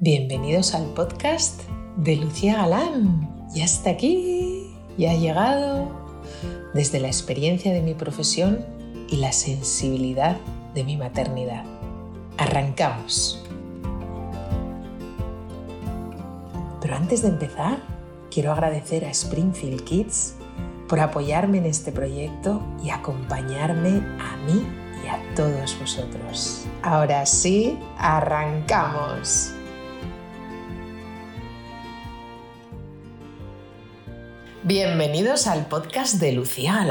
Bienvenidos al podcast de Lucía Galán. Ya está aquí, ya ha llegado desde la experiencia de mi profesión y la sensibilidad de mi maternidad. Arrancamos. Pero antes de empezar, quiero agradecer a Springfield Kids por apoyarme en este proyecto y acompañarme a mí y a todos vosotros. Ahora sí, arrancamos. Bienvenidos al podcast de Lucía.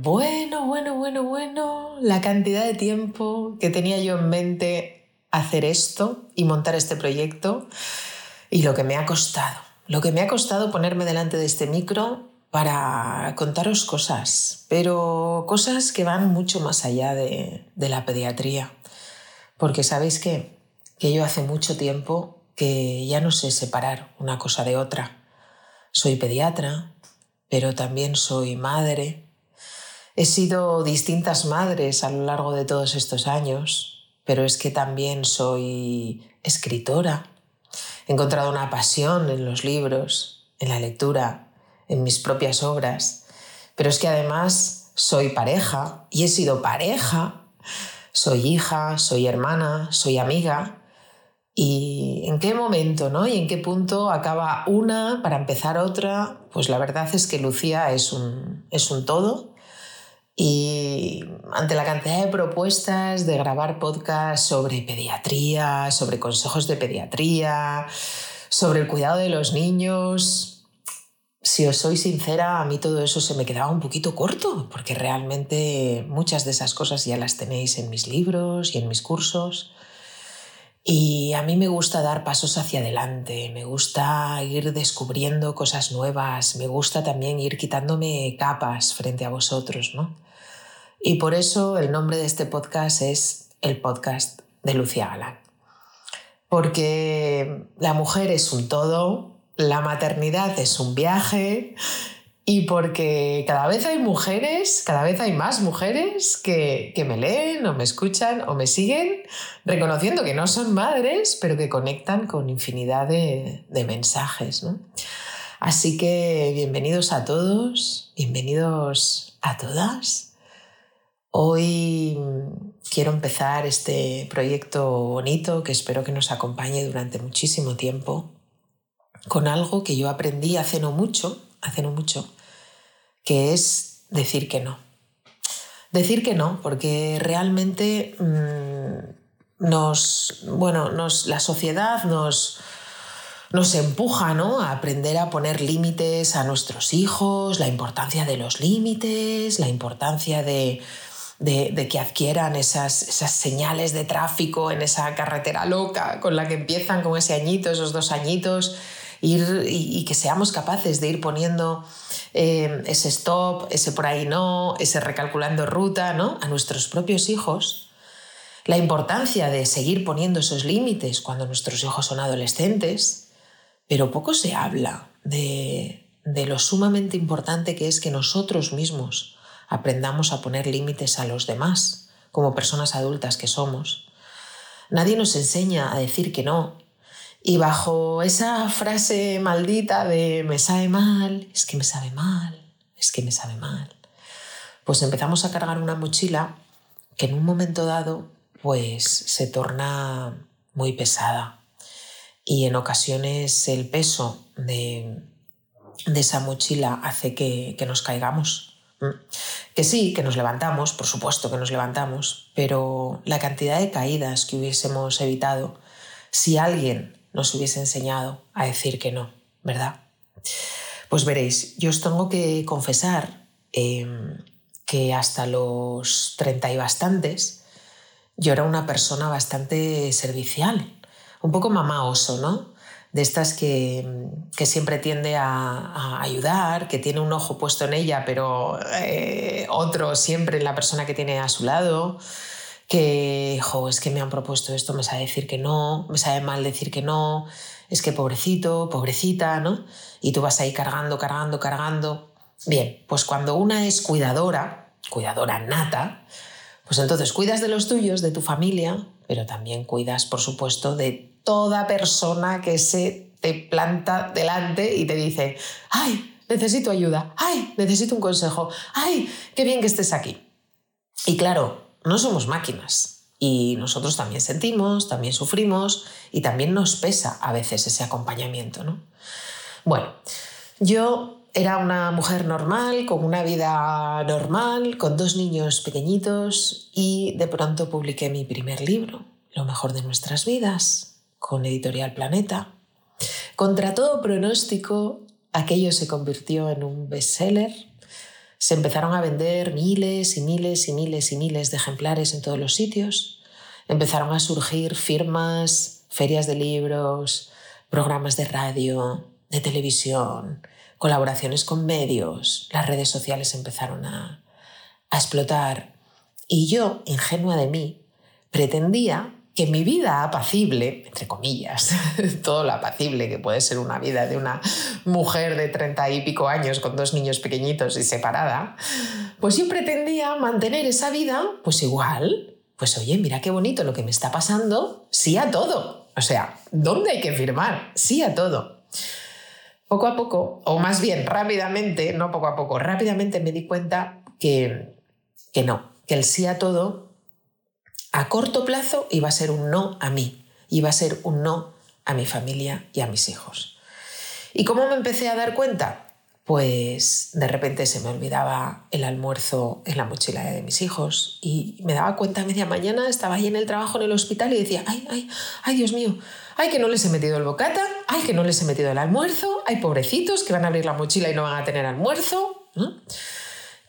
Bueno, bueno, bueno, bueno, la cantidad de tiempo que tenía yo en mente hacer esto y montar este proyecto y lo que me ha costado. Lo que me ha costado ponerme delante de este micro para contaros cosas, pero cosas que van mucho más allá de, la pediatría. Porque sabéis que yo hace mucho tiempo que ya no sé separar una cosa de otra. Soy pediatra, pero también soy madre. He sido distintas madres a lo largo de todos estos años, pero es que también soy escritora. He encontrado una pasión en los libros, en la lectura, en mis propias obras, pero es que además soy pareja y he sido pareja, soy hija, soy hermana, soy amiga. ¿Y en qué momento, no? ¿Y en qué punto acaba una para empezar otra? Pues la verdad es que Lucía es un, es un todo. Y ante la cantidad de propuestas de grabar podcasts sobre pediatría, sobre consejos de pediatría, sobre el cuidado de los niños, si os soy sincera, a mí todo eso se me quedaba un poquito corto, porque realmente muchas de esas cosas ya las tenéis en mis libros y en mis cursos. Y a mí me gusta dar pasos hacia adelante, me gusta ir descubriendo cosas nuevas, me gusta también ir quitándome capas frente a vosotros, ¿no? Y por eso el nombre de este podcast es el podcast de Lucía Galán. Porque la mujer es un todo, la maternidad es un viaje y porque cada vez hay mujeres, cada vez hay más mujeres que, me leen o me escuchan o me siguen, reconociendo que no son madres, pero que conectan con infinidad de, de mensajes. ¿no? Así que bienvenidos a todos, bienvenidos a todas. Hoy quiero empezar este proyecto bonito que espero que nos acompañe durante muchísimo tiempo con algo que yo aprendí hace no mucho, hace no mucho, que es decir que no. Decir que no, porque realmente mm, nos, bueno, nos, la sociedad nos, nos empuja ¿no? a aprender a poner límites a nuestros hijos, la importancia de los límites, la importancia de, de, que adquieran esas, esas, señales de tráfico en esa carretera loca con la que empiezan con ese añito, esos dos añitos y, que seamos capaces de ir poniendo eh, ese stop, ese por ahí no, ese recalculando ruta ¿no? a nuestros propios hijos. La importancia de seguir poniendo esos límites cuando nuestros hijos son adolescentes, pero poco se habla de, de lo sumamente importante que es que nosotros mismos aprendamos a poner límites a los demás, como personas adultas que somos. Nadie nos enseña a decir que no, y bajo esa frase maldita de me sabe mal, es que me sabe mal, es que me sabe mal, pues empezamos a cargar una mochila que en un momento dado pues se torna muy pesada y en ocasiones el peso de, esa mochila hace que, que nos caigamos. Mm. Que sí, que nos levantamos, por supuesto que nos levantamos, pero la cantidad de caídas que hubiésemos evitado si alguien nos hubiese enseñado a decir que no, ¿verdad? Pues veréis, yo os tengo que confesar em, que hasta los treinta y bastantes yo era una persona bastante servicial, un poco mamá oso, ¿no? De estas que, siempre tiende a, ayudar, que tiene un ojo puesto en ella, pero eh, otro siempre en la persona que tiene a su lado que, jo, es que me han propuesto esto, me sabe decir que no, me sabe mal decir que no, es que pobrecito, pobrecita, ¿no? Y tú vas ahí cargando, cargando, cargando. Bien, pues cuando una es cuidadora, cuidadora nata, pues entonces cuidas de los tuyos, de tu familia, pero también cuidas, por supuesto, de toda persona que se te planta delante y te dice, ay, necesito ayuda, ay, necesito un consejo, ay, qué bien que estés aquí. Y claro, no somos máquinas y nosotros también sentimos, también sufrimos y también nos pesa a veces ese acompañamiento, ¿no? Bueno, yo era una mujer normal, con una vida normal, con dos niños pequeñitos y de pronto publiqué mi primer libro, Lo mejor de nuestras vidas, con Editorial Planeta. Contra todo pronóstico, aquello se convirtió en un bestseller. Se empezaron a vender miles y miles y miles y miles de ejemplares en todos los sitios. Empezaron a surgir firmas, ferias de libros, programas de radio, de televisión, colaboraciones con medios, las redes sociales empezaron a, explotar y yo, ingenua de mí, pretendía que mi vida apacible, entre comillas, todo lo apacible que puede ser una vida de una mujer de treinta y pico años con dos niños pequeñitos y separada, pues yo pretendía mantener esa vida pues igual. Pues oye, mira qué bonito lo que me está pasando, sí a todo. O sea, ¿dónde hay que firmar? Sí a todo. Poco a poco, o más bien rápidamente, no poco a poco, rápidamente me di cuenta que, que no, que el sí a todo a corto plazo iba a ser un no a mí, iba a ser un no a mi familia y a mis hijos. ¿Y cómo me empecé a dar cuenta? Pues de repente se me olvidaba el almuerzo en la mochila de mis hijos y me daba cuenta a media mañana, estaba ahí en el trabajo en el hospital y decía, ay, ay, ay, Dios mío, ay, que no les he metido el bocata, ay, que no les he metido el almuerzo, hay pobrecitos que van a abrir la mochila y no van a tener almuerzo.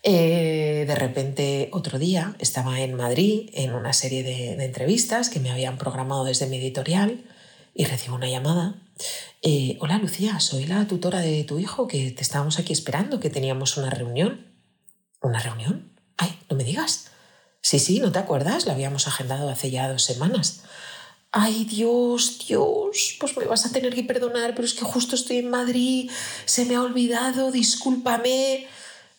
Eh, de repente, otro día, estaba en Madrid en una serie de, entrevistas que me habían programado desde mi editorial y recibo una llamada. Eh, Hola Lucía, soy la tutora de tu hijo que te estábamos aquí esperando, que teníamos una reunión. ¿Una reunión? Ay, no me digas. Sí, sí, ¿no te acuerdas? La habíamos agendado hace ya dos semanas. Ay, Dios, Dios, pues me vas a tener que perdonar, pero es que justo estoy en Madrid, se me ha olvidado, discúlpame.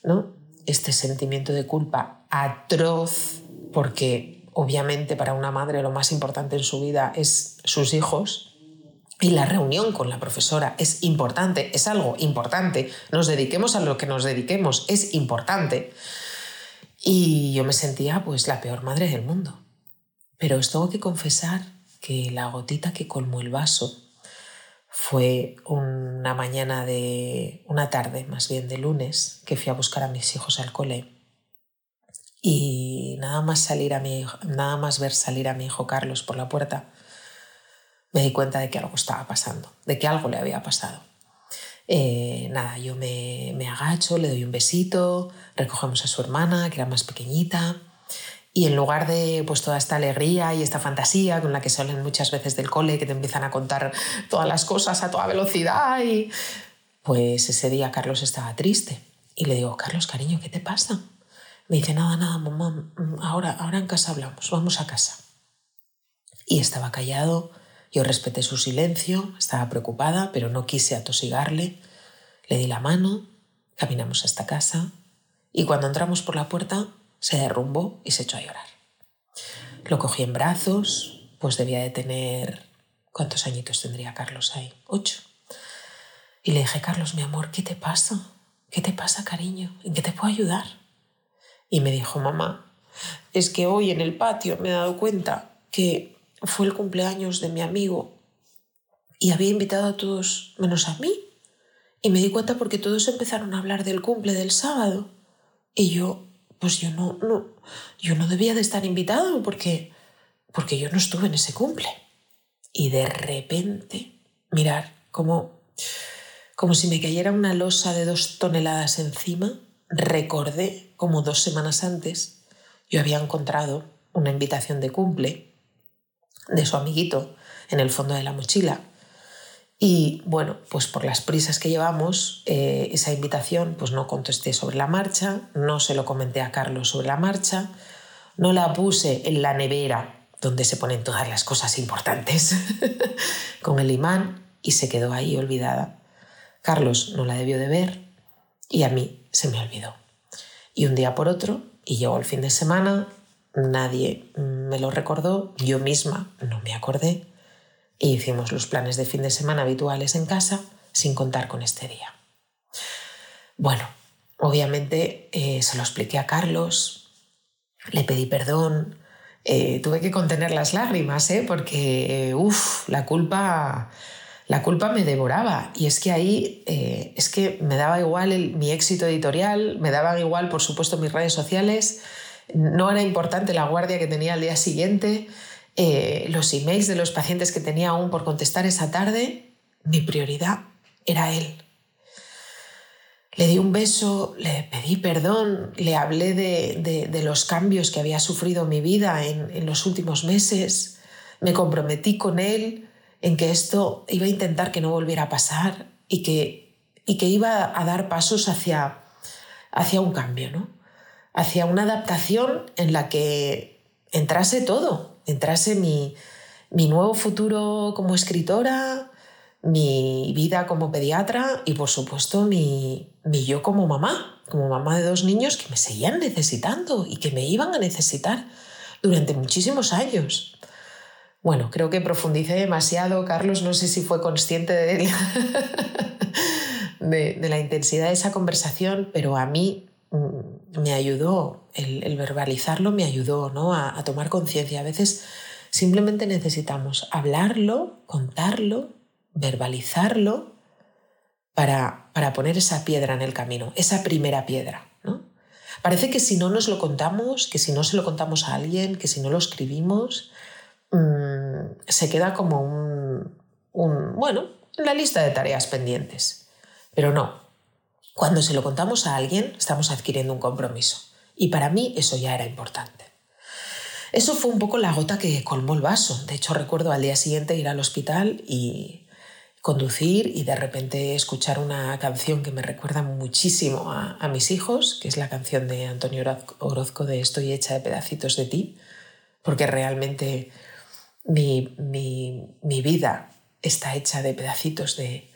¿No? Este sentimiento de culpa atroz, porque obviamente para una madre lo más importante en su vida es sus hijos. Y la reunión con la profesora es importante, es algo importante. Nos dediquemos a lo que nos dediquemos, es importante. Y yo me sentía pues la peor madre del mundo. Pero os tengo que confesar que la gotita que colmó el vaso fue una mañana de, una tarde más bien de lunes, que fui a buscar a mis hijos al cole. Y nada más, salir a mi, nada más ver salir a mi hijo Carlos por la puerta, me di cuenta de que algo estaba pasando, de que algo le había pasado. Eh, nada, yo me, me agacho, le doy un besito, recogemos a su hermana, que era más pequeñita, y en lugar de pues, toda esta alegría y esta fantasía con la que salen muchas veces del cole, que te empiezan a contar todas las cosas a toda velocidad, y pues ese día Carlos estaba triste. Y le digo, Carlos, cariño, ¿qué te pasa? Me dice, nada, nada, mamá, ahora, ahora en casa hablamos, vamos a casa. Y estaba callado, yo respeté su silencio, estaba preocupada, pero no quise atosigarle. Le di la mano, caminamos hasta casa y cuando entramos por la puerta se derrumbó y se echó a llorar. Lo cogí en brazos, pues debía de tener... ¿Cuántos añitos tendría Carlos ahí? Ocho. Y le dije, Carlos, mi amor, ¿qué te pasa? ¿Qué te pasa, cariño? ¿En qué te puedo ayudar? Y me dijo, mamá, es que hoy en el patio me he dado cuenta que fue el cumpleaños de mi amigo y había invitado a todos menos a mí. Y me di cuenta porque todos empezaron a hablar del cumple del sábado. Y yo pues yo no, no, yo no debía de estar invitado porque, porque yo no estuve en ese cumple. Y de repente, mirar, como, como si me cayera una losa de dos toneladas encima, recordé como dos semanas antes yo había encontrado una invitación de cumple de su amiguito en el fondo de la mochila y bueno, pues por las prisas que llevamos, eh, esa invitación pues no contesté sobre la marcha, no se lo comenté a Carlos sobre la marcha, no la puse en la nevera donde se ponen todas las cosas importantes con el imán y se quedó ahí olvidada. Carlos no la debió de ver y a mí se me olvidó. Y un día por otro, y llegó el fin de semana, nadie me lo recordó, yo misma no me acordé y hicimos los planes de fin de semana habituales en casa sin contar con este día. Bueno, obviamente eh, se lo expliqué a Carlos, le pedí perdón, eh, tuve que contener las lágrimas, ¿eh? porque, uff, la culpa, la culpa me devoraba. Y es que ahí, es que me daba igual mi éxito editorial, me daban igual, por supuesto, mis redes sociales, no era importante la guardia que tenía al día siguiente, los emails de los pacientes que tenía aún por contestar esa tarde, mi prioridad era él. Le di un beso, le pedí perdón, le hablé de, los cambios que había sufrido mi vida en, los últimos meses, me comprometí con él en que esto iba a intentar que no volviera a pasar y que, y que iba a dar pasos hacia, hacia un cambio, ¿no? hacia una adaptación en la que entrase todo, entrase mi, mi nuevo futuro como escritora, mi vida como pediatra y por supuesto mi, yo como mamá, como mamá de dos niños que me seguían necesitando y que me iban a necesitar durante muchísimos años. Bueno, creo que profundicé demasiado, Carlos, no sé si fue consciente de, de, la intensidad de esa conversación, pero a mí me ayudó, el, verbalizarlo me ayudó ¿no? a, tomar conciencia. A veces simplemente necesitamos hablarlo, contarlo verbalizarlo para, para poner esa piedra en el camino, esa primera piedra. ¿no? Parece que si no nos lo contamos, que si no se lo contamos a alguien, que si no lo escribimos, mm, se queda como un, un, bueno, la lista de tareas pendientes. Pero no, cuando se lo contamos a alguien, estamos adquiriendo un compromiso. Y para mí eso ya era importante. Eso fue un poco la gota que colmó el vaso. De hecho, recuerdo al día siguiente ir al hospital y conducir y de repente escuchar una canción que me recuerda muchísimo a, mis hijos, que es la canción de Antonio Orozco de Estoy hecha de pedacitos de ti, porque realmente mi, vida está hecha de pedacitos de,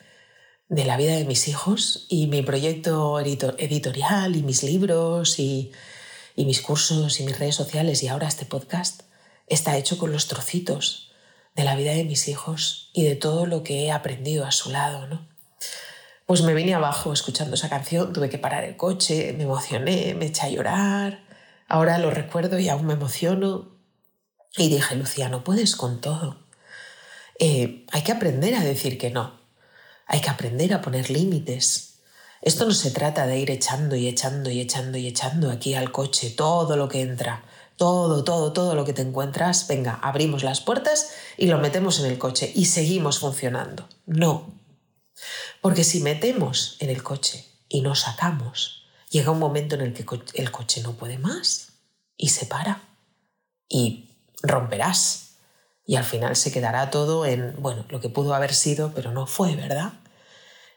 la vida de mis hijos y mi proyecto editorial y mis libros y, mis cursos y mis redes sociales y ahora este podcast está hecho con los trocitos de la vida de mis hijos y de todo lo que he aprendido a su lado, ¿no? Pues me vine abajo escuchando esa canción, tuve que parar el coche, me emocioné, me eché a llorar. Ahora lo recuerdo y aún me emociono. Y dije, Luciano, puedes con todo. Eh, hay que aprender a decir que no. Hay que aprender a poner límites. Esto no se trata de ir echando y echando y echando y echando aquí al coche todo lo que entra todo, todo, todo lo que te encuentras, venga, abrimos las puertas y lo metemos en el coche y seguimos funcionando. No. Porque si metemos en el coche y no sacamos, llega un momento en el que el coche no puede más y se para y romperás. Y al final se quedará todo en, bueno, lo que pudo haber sido, pero no fue, ¿verdad?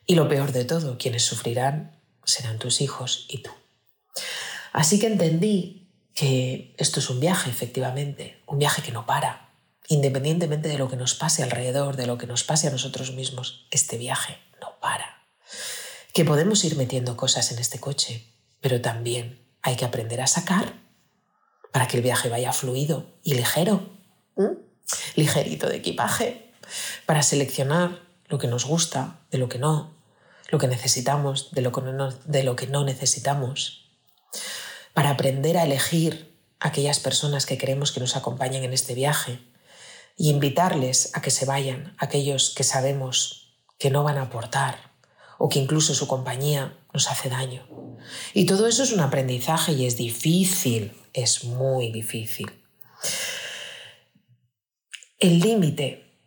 Y lo peor de todo, quienes sufrirán serán tus hijos y tú. Así que entendí que esto es un viaje, efectivamente, un viaje que no para, independientemente de lo que nos pase alrededor, de lo que nos pase a nosotros mismos, este viaje no para. Que podemos ir metiendo cosas en este coche, pero también hay que aprender a sacar para que el viaje vaya fluido y ligero, ligerito de equipaje, para seleccionar lo que nos gusta, de lo que no, lo que necesitamos, de lo que no, de lo que no necesitamos para aprender a elegir aquellas personas que queremos que nos acompañen en este viaje y invitarles a que se vayan, aquellos que sabemos que no van a aportar o que incluso su compañía nos hace daño. Y todo eso es un aprendizaje y es difícil, es muy difícil. El límite,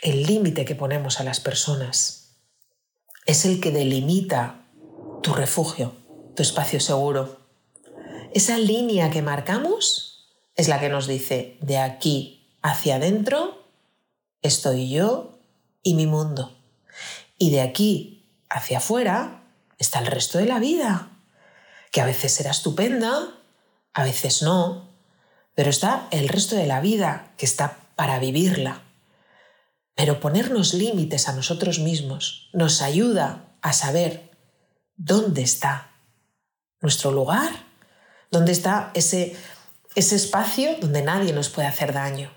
el límite que ponemos a las personas es el que delimita tu refugio, tu espacio seguro, esa línea que marcamos es la que nos dice, de aquí hacia adentro estoy yo y mi mundo. Y de aquí hacia afuera está el resto de la vida, que a veces será estupenda, a veces no, pero está el resto de la vida que está para vivirla. Pero ponernos límites a nosotros mismos nos ayuda a saber dónde está nuestro lugar ¿Dónde está ese, ese espacio donde nadie nos puede hacer daño?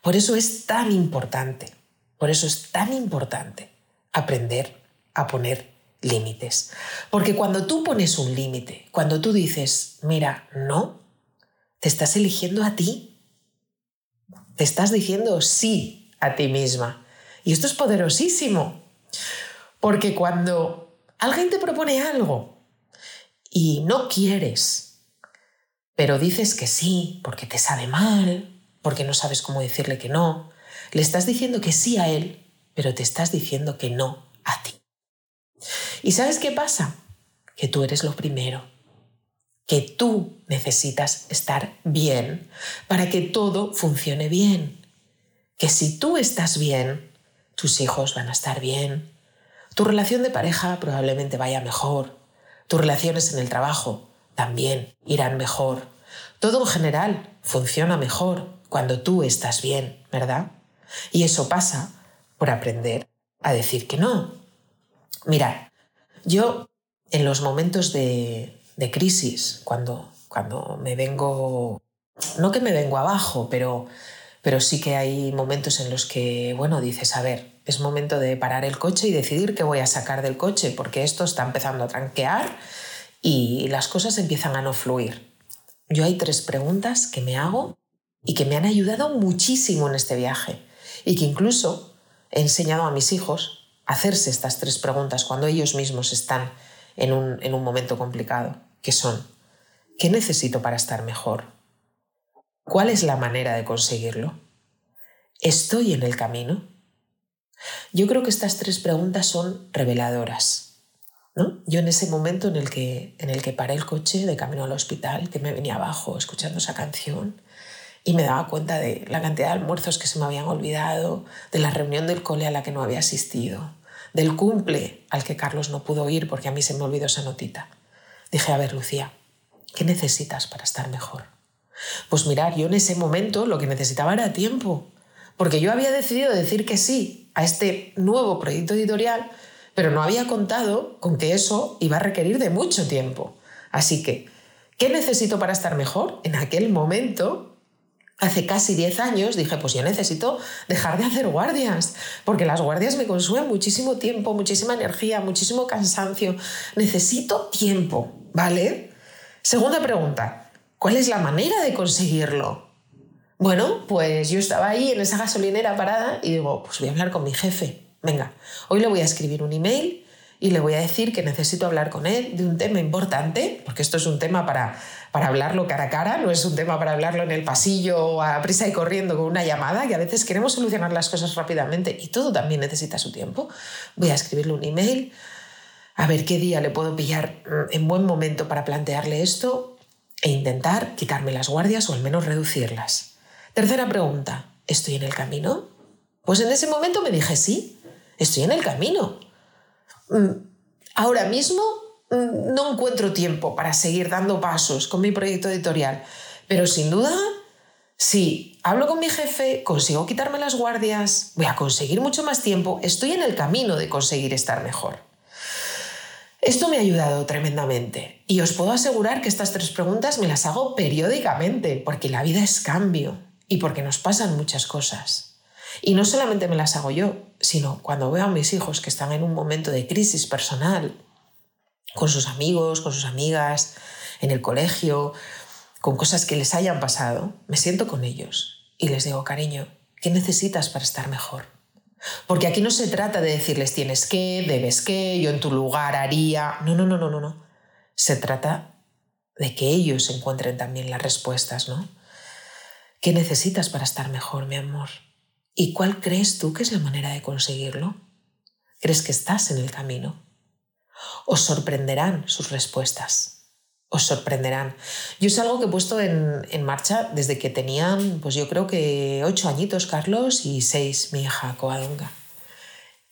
Por eso es tan importante, por eso es tan importante aprender a poner límites. Porque cuando tú pones un límite, cuando tú dices, mira, no, te estás eligiendo a ti. Te estás diciendo sí a ti misma. Y esto es poderosísimo. Porque cuando alguien te propone algo y no quieres, pero dices que sí porque te sabe mal, porque no sabes cómo decirle que no, le estás diciendo que sí a él, pero te estás diciendo que no a ti. ¿Y sabes qué pasa? Que tú eres lo primero, que tú necesitas estar bien para que todo funcione bien. Que si tú estás bien, tus hijos van a estar bien, tu relación de pareja probablemente vaya mejor, tus relaciones en el trabajo también irán mejor. Todo en general funciona mejor cuando tú estás bien, ¿verdad? Y eso pasa por aprender a decir que no. Mirad, yo en los momentos de, crisis, cuando, cuando me vengo, no que me vengo abajo, pero, pero sí que hay momentos en los que, bueno, dices, a ver, es momento de parar el coche y decidir qué voy a sacar del coche, porque esto está empezando a tranquear y las cosas empiezan a no fluir. Yo hay tres preguntas que me hago y que me han ayudado muchísimo en este viaje y que incluso he enseñado a mis hijos hacerse estas tres preguntas cuando ellos mismos están en un, en un momento complicado, que son, ¿qué necesito para estar mejor? ¿Cuál es la manera de conseguirlo? ¿Estoy en el camino? Yo creo que estas tres preguntas son reveladoras. ¿no? Yo en ese momento en el, que, en el que paré el coche de camino al hospital, que me venía abajo escuchando esa canción, y me daba cuenta de la cantidad de almuerzos que se me habían olvidado, de la reunión del cole a la que no había asistido, del cumple al que Carlos no pudo ir porque a mí se me olvidó esa notita. Dije, a ver, Lucía, ¿qué necesitas para estar mejor? Pues mirar, yo en ese momento lo que necesitaba era tiempo, porque yo había decidido decir que sí a este nuevo proyecto editorial, pero no había contado con que eso iba a requerir de mucho tiempo. Así que, ¿qué necesito para estar mejor? En aquel momento hace casi 10 años dije, pues yo necesito dejar de hacer guardias, porque las guardias me consumen muchísimo tiempo, muchísima energía, muchísimo cansancio. Necesito tiempo, ¿vale? Segunda pregunta, ¿cuál es la manera de conseguirlo? Bueno, pues yo estaba ahí en esa gasolinera parada y digo, pues voy a hablar con mi jefe. Venga, hoy le voy a escribir un email y le voy a decir que necesito hablar con él de un tema importante, porque esto es un tema para para hablarlo cara a cara, no es un tema para hablarlo en el pasillo a prisa y corriendo con una llamada, que a veces queremos solucionar las cosas rápidamente y todo también necesita su tiempo. Voy a escribirle un email, a ver qué día le puedo pillar mm, en buen momento para plantearle esto e intentar quitarme las guardias o al menos reducirlas. Tercera pregunta, ¿estoy en el camino? Pues en ese momento me dije sí, estoy en el camino. Mm, ahora mismo no encuentro tiempo para seguir dando pasos con mi proyecto editorial. Pero sin duda, si hablo con mi jefe, consigo quitarme las guardias, voy a conseguir mucho más tiempo, estoy en el camino de conseguir estar mejor. Esto me ha ayudado tremendamente y os puedo asegurar que estas tres preguntas me las hago periódicamente porque la vida es cambio y porque nos pasan muchas cosas. Y no solamente me las hago yo, sino cuando veo a mis hijos que están en un momento de crisis personal con sus amigos, con sus amigas, en el colegio, con cosas que les hayan pasado, me siento con ellos y les digo, cariño, ¿qué necesitas para estar mejor? Porque aquí no se trata de decirles tienes que, debes que, yo en tu lugar haría. No, no, no, no, no, no. Se trata de que ellos encuentren también las respuestas, ¿no? ¿Qué necesitas para estar mejor, mi amor? ¿Y cuál crees tú que es la manera de conseguirlo? ¿Crees que estás en el camino? os sorprenderán sus respuestas. Os sorprenderán. Yo es algo que he puesto en, marcha desde que tenían, pues yo creo que ocho añitos Carlos y seis mi hija Coadonga.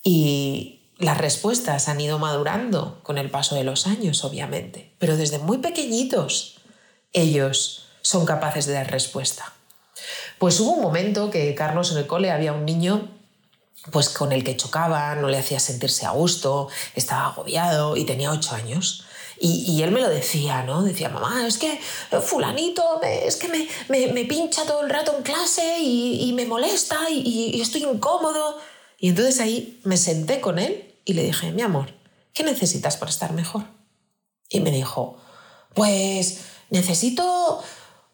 Y las respuestas han ido madurando con el paso de los años, obviamente, pero desde muy pequeñitos ellos son capaces de dar respuesta. Pues hubo un momento que Carlos en el cole había un niño pues con el que chocaba, no le hacía sentirse a gusto, estaba agobiado y tenía ocho años. Y, él me lo decía, ¿no? Decía, mamá, es que fulanito, es que me, me, pincha todo el rato en clase y, me molesta y, estoy incómodo. Y entonces ahí me senté con él y le dije, mi amor, ¿qué necesitas para estar mejor? Y me dijo, pues necesito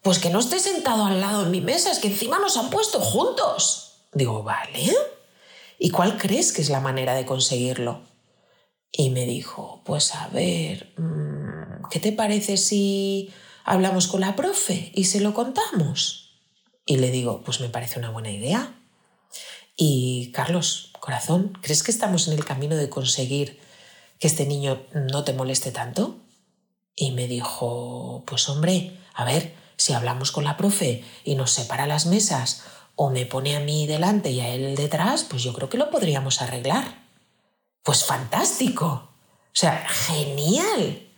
pues que no esté sentado al lado de mi mesa, es que encima nos han puesto juntos. Digo, vale. ¿Y cuál crees que es la manera de conseguirlo? Y me dijo, pues a ver, mm, ¿qué te parece si hablamos con la profe y se lo contamos? Y le digo, pues me parece una buena idea. Y Carlos, corazón, ¿crees que estamos en el camino de conseguir que este niño no te moleste tanto? Y me dijo, pues hombre, a ver, si hablamos con la profe y nos separa las mesas o me pone a mí delante y a él detrás, pues yo creo que lo podríamos arreglar. Pues fantástico. O sea, genial.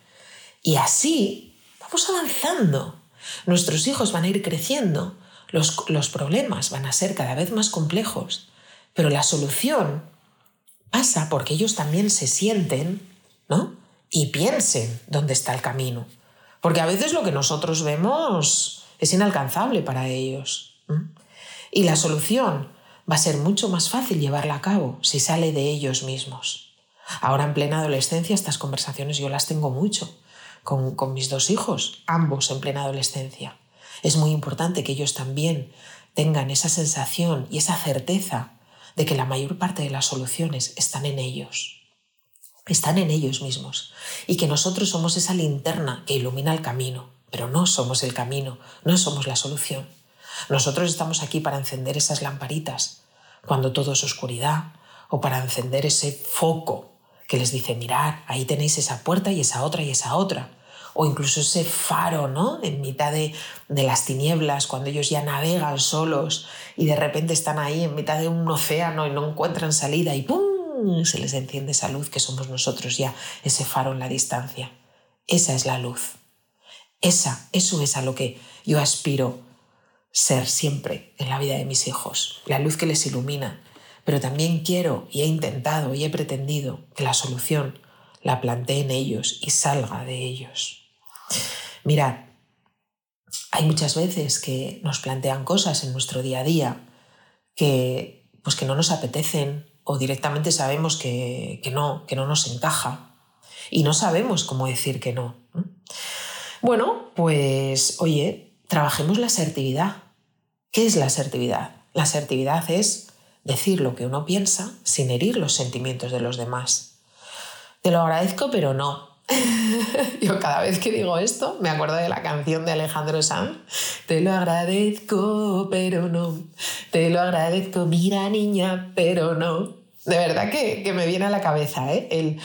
Y así vamos avanzando. Nuestros hijos van a ir creciendo, los, los problemas van a ser cada vez más complejos, pero la solución pasa porque ellos también se sienten, ¿no? Y piensen dónde está el camino. Porque a veces lo que nosotros vemos es inalcanzable para ellos. Y la solución va a ser mucho más fácil llevarla a cabo si sale de ellos mismos. Ahora en plena adolescencia estas conversaciones yo las tengo mucho con, con mis dos hijos, ambos en plena adolescencia. Es muy importante que ellos también tengan esa sensación y esa certeza de que la mayor parte de las soluciones están en ellos están en ellos mismos y que nosotros somos esa linterna que ilumina el camino, pero no somos el camino, no somos la solución. Nosotros estamos aquí para encender esas lamparitas cuando todo es oscuridad o para encender ese foco que les dice, mirad, ahí tenéis esa puerta y esa otra y esa otra. O incluso ese faro, ¿no? En mitad de, de las tinieblas, cuando ellos ya navegan solos y de repente están ahí en mitad de un océano y no encuentran salida y ¡pum! Se les enciende esa luz que somos nosotros ya, ese faro en la distancia. Esa es la luz. Esa, eso es a lo que yo aspiro ser siempre en la vida de mis hijos, la luz que les ilumina. Pero también quiero y he intentado y he pretendido que la solución la plantee en ellos y salga de ellos. Mirad, hay muchas veces que nos plantean cosas en nuestro día a día que, pues que no nos apetecen o directamente sabemos que, no, que no nos encaja y no sabemos cómo decir que no. Bueno, pues oye, trabajemos la asertividad. ¿Qué es la asertividad? La asertividad es decir lo que uno piensa sin herir los sentimientos de los demás. Te lo agradezco, pero no. Yo cada vez que digo esto me acuerdo de la canción de Alejandro Sanz. Te lo agradezco, pero no. Te lo agradezco, mira niña, pero no. De verdad que, me viene a la cabeza, ¿eh? El,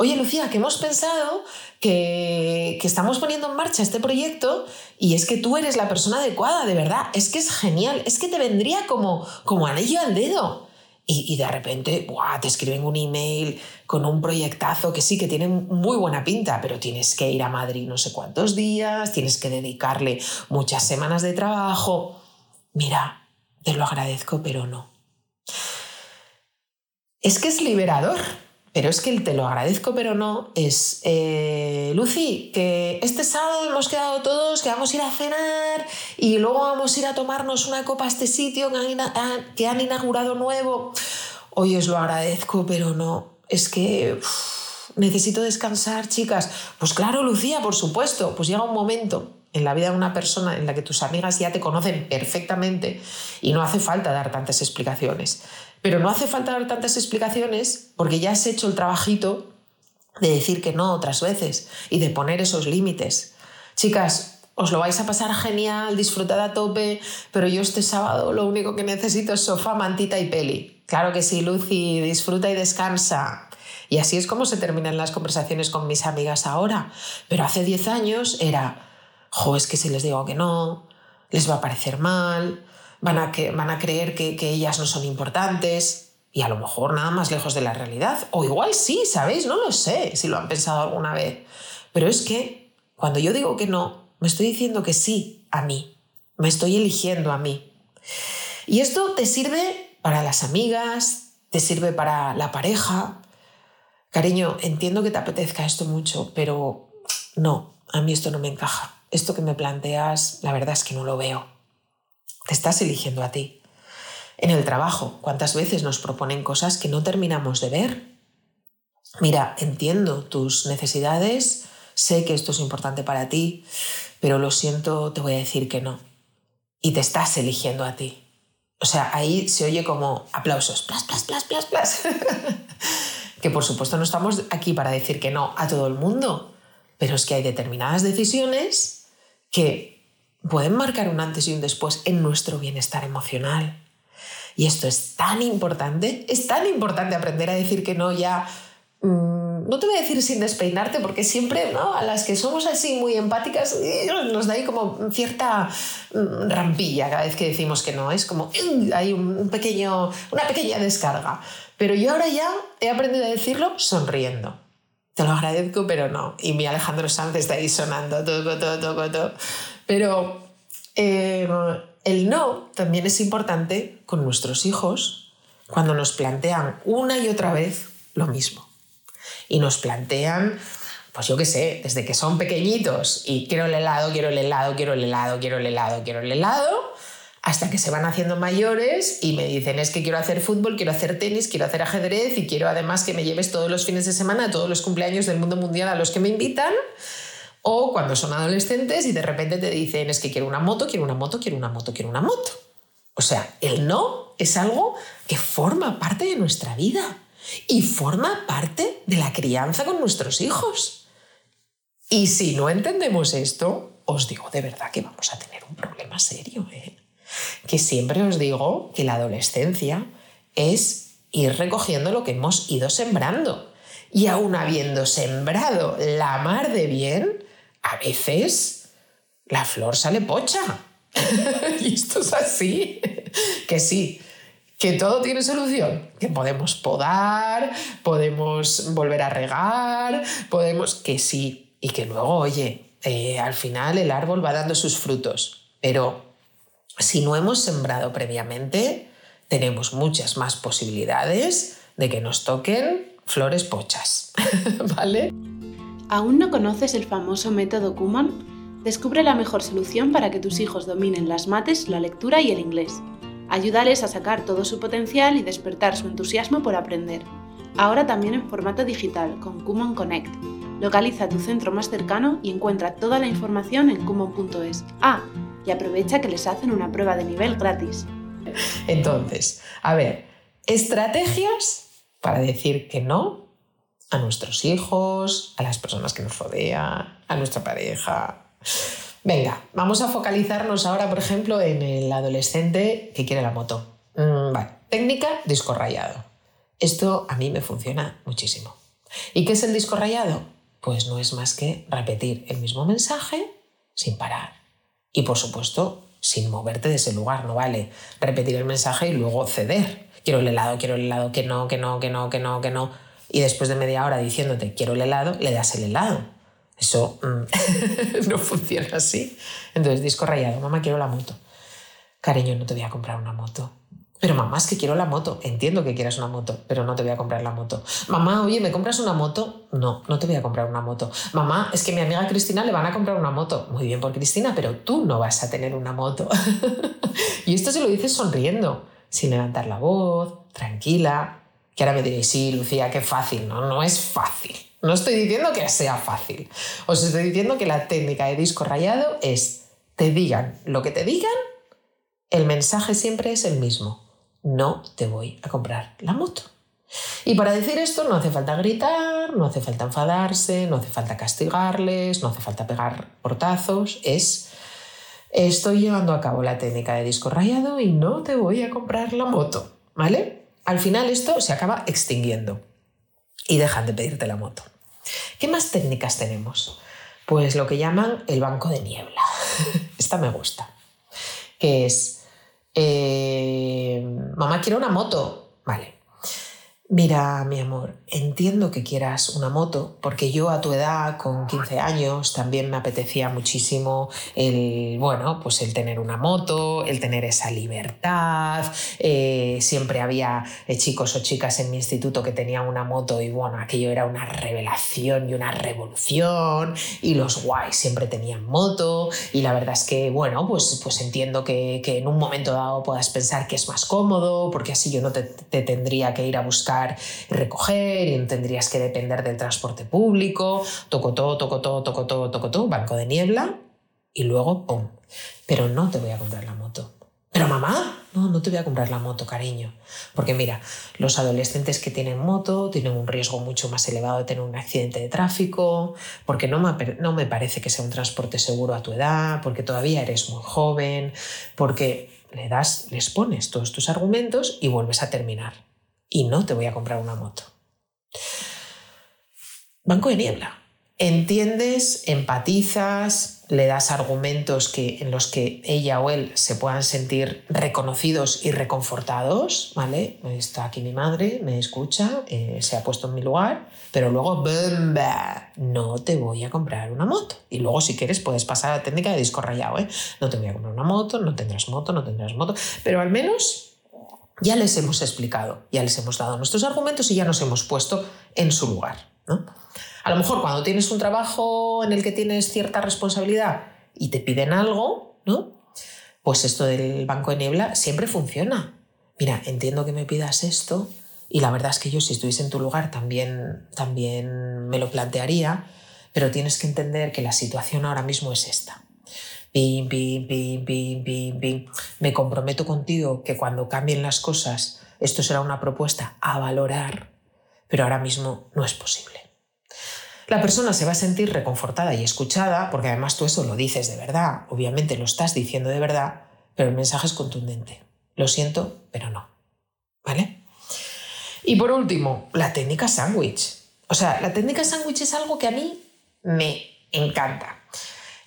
Oye, Lucía, que hemos pensado que, estamos poniendo en marcha este proyecto y es que tú eres la persona adecuada, de verdad. Es que es genial, es que te vendría como, como anillo al dedo. Y, de repente, te escriben un email con un proyectazo que sí, que tiene muy buena pinta, pero tienes que ir a Madrid no sé cuántos días, tienes que dedicarle muchas semanas de trabajo. Mira, te lo agradezco, pero no. Es que es liberador, pero es que el te lo agradezco, pero no es, eh, Lucy, que este sábado hemos quedado todos que vamos a ir a cenar y luego vamos a ir a tomarnos una copa a este sitio que han, inaugurado nuevo. Hoy os lo agradezco, pero no, es que necesito descansar, chicas. Pues claro, Lucía, por supuesto, pues llega un momento en la vida de una persona en la que tus amigas ya te conocen perfectamente y no hace falta dar tantas explicaciones. Pero no hace falta dar tantas explicaciones porque ya has hecho el trabajito de decir que no otras veces y de poner esos límites. Chicas, os lo vais a pasar genial, disfrutad a tope, pero yo este sábado lo único que necesito es sofá, mantita y peli. Claro que sí, Lucy, disfruta y descansa. Y así es como se terminan las conversaciones con mis amigas ahora. Pero hace 10 años era, jo, es que si les digo que no, les va a parecer mal, van a, que, van a creer que, que ellas no son importantes y a lo mejor nada más lejos de la realidad. O igual sí, ¿sabéis? No lo sé si lo han pensado alguna vez. Pero es que cuando yo digo que no, me estoy diciendo que sí a mí. Me estoy eligiendo a mí. Y esto te sirve para las amigas, te sirve para la pareja. Cariño, entiendo que te apetezca esto mucho, pero no, a mí esto no me encaja. Esto que me planteas, la verdad es que no lo veo. Te estás eligiendo a ti. En el trabajo, ¿cuántas veces nos proponen cosas que no terminamos de ver? Mira, entiendo tus necesidades, sé que esto es importante para ti, pero lo siento, te voy a decir que no. Y te estás eligiendo a ti. O sea, ahí se oye como aplausos, plas, plas, plas, plas, plas. que por supuesto no estamos aquí para decir que no a todo el mundo, pero es que hay determinadas decisiones que pueden marcar un antes y un después en nuestro bienestar emocional. Y esto es tan importante, es tan importante aprender a decir que no ya, mm, no te voy a decir sin despeinarte, porque siempre ¿no? a las que somos así muy empáticas nos da ahí como cierta mm, rampilla cada vez que decimos que no, es como hay un pequeño, una pequeña descarga. Pero yo ahora ya he aprendido a decirlo sonriendo. Te lo agradezco, pero no. Y mi Alejandro Sanz está ahí sonando, todo, todo, todo, todo. Pero eh, el no también es importante con nuestros hijos cuando nos plantean una y otra vez lo mismo. Y nos plantean, pues yo qué sé, desde que son pequeñitos y quiero el helado, quiero el helado, quiero el helado, quiero el helado, quiero el helado, hasta que se van haciendo mayores y me dicen es que quiero hacer fútbol, quiero hacer tenis, quiero hacer ajedrez y quiero además que me lleves todos los fines de semana todos los cumpleaños del mundo mundial a los que me invitan. O cuando son adolescentes y de repente te dicen es que quiero una moto, quiero una moto, quiero una moto, quiero una moto. O sea, el no es algo que forma parte de nuestra vida y forma parte de la crianza con nuestros hijos. Y si no entendemos esto, os digo de verdad que vamos a tener un problema serio. ¿eh? Que siempre os digo que la adolescencia es ir recogiendo lo que hemos ido sembrando. Y aún habiendo sembrado la mar de bien, a veces la flor sale pocha. y esto es así. que sí, que todo tiene solución, que podemos podar, podemos volver a regar, podemos que sí, y que luego, oye, eh, al final el árbol va dando sus frutos, pero si no hemos sembrado previamente, tenemos muchas más posibilidades de que nos toquen flores pochas, ¿vale? ¿Aún no conoces el famoso método Kuman? Descubre la mejor solución para que tus hijos dominen las mates, la lectura y el inglés. Ayúdales a sacar todo su potencial y despertar su entusiasmo por aprender. Ahora también en formato digital con Kuman Connect. Localiza tu centro más cercano y encuentra toda la información en kumon.es. Ah, y aprovecha que les hacen una prueba de nivel gratis. Entonces, a ver, estrategias para decir que no a nuestros hijos, a las personas que nos rodean, a nuestra pareja. Venga, vamos a focalizarnos ahora, por ejemplo, en el adolescente que quiere la moto. Mm, vale. Técnica disco rayado. Esto a mí me funciona muchísimo. ¿Y qué es el disco rayado? Pues no es más que repetir el mismo mensaje sin parar. Y por supuesto, sin moverte de ese lugar, no vale repetir el mensaje y luego ceder. Quiero el helado, quiero el helado, que no, que no, que no, que no, que no y después de media hora diciéndote quiero el helado, le das el helado. Eso mm, no funciona así. Entonces, disco rayado, mamá, quiero la moto. Cariño, no te voy a comprar una moto. Pero mamá, es que quiero la moto. Entiendo que quieras una moto, pero no te voy a comprar la moto. Mamá, oye, ¿me compras una moto? No, no te voy a comprar una moto. Mamá, es que mi amiga Cristina le van a comprar una moto. Muy bien por Cristina, pero tú no vas a tener una moto. y esto se lo dices sonriendo, sin levantar la voz, tranquila, que ahora me diréis, sí, Lucía, qué fácil. No, no es fácil. No estoy diciendo que sea fácil. Os estoy diciendo que la técnica de disco rayado es, te digan lo que te digan, el mensaje siempre es el mismo. No te voy a comprar la moto. Y para decir esto no hace falta gritar, no hace falta enfadarse, no hace falta castigarles, no hace falta pegar portazos, es estoy llevando a cabo la técnica de disco rayado y no te voy a comprar la moto, ¿vale? Al final esto se acaba extinguiendo y dejan de pedirte la moto. ¿Qué más técnicas tenemos? Pues lo que llaman el banco de niebla. Esta me gusta. Que es, eh, mamá quiere una moto. Vale. Mira, mi amor, entiendo que quieras una moto, porque yo a tu edad, con 15 años, también me apetecía muchísimo el, bueno, pues el tener una moto, el tener esa libertad. Eh, siempre había eh, chicos o chicas en mi instituto que tenían una moto y bueno, aquello era una revelación y una revolución. Y los guays siempre tenían moto. Y la verdad es que, bueno, pues, pues entiendo que, que en un momento dado puedas pensar que es más cómodo, porque así yo no te, te tendría que ir a buscar y recoger y tendrías que depender del transporte público, toco todo, toco todo, toco todo, toco todo, banco de niebla y luego ¡pum! Pero no te voy a comprar la moto. Pero mamá, no, no te voy a comprar la moto, cariño. Porque mira, los adolescentes que tienen moto tienen un riesgo mucho más elevado de tener un accidente de tráfico, porque no me, no me parece que sea un transporte seguro a tu edad, porque todavía eres muy joven, porque le das, les pones todos tus argumentos y vuelves a terminar y no te voy a comprar una moto. Banco de niebla. Entiendes, empatizas, le das argumentos que, en los que ella o él se puedan sentir reconocidos y reconfortados, ¿vale? Está aquí mi madre, me escucha, eh, se ha puesto en mi lugar, pero luego, ¡bumba! no te voy a comprar una moto. Y luego, si quieres, puedes pasar a la técnica de disco rayado, ¿eh? No te voy a comprar una moto, no tendrás moto, no tendrás moto, pero al menos ya les hemos explicado, ya les hemos dado nuestros argumentos y ya nos hemos puesto en su lugar. A lo mejor cuando tienes un trabajo en el que tienes cierta responsabilidad y te piden algo, ¿no? Pues esto del banco de niebla siempre funciona. Mira, entiendo que me pidas esto y la verdad es que yo si estuviese en tu lugar también, también me lo plantearía, pero tienes que entender que la situación ahora mismo es esta. Pim, pim, pim, pim, pim, pim. Me comprometo contigo que cuando cambien las cosas, esto será una propuesta a valorar, pero ahora mismo no es posible. La persona se va a sentir reconfortada y escuchada, porque además tú eso lo dices de verdad, obviamente lo estás diciendo de verdad, pero el mensaje es contundente. Lo siento, pero no. ¿Vale? Y por último, la técnica sándwich. O sea, la técnica sándwich es algo que a mí me encanta.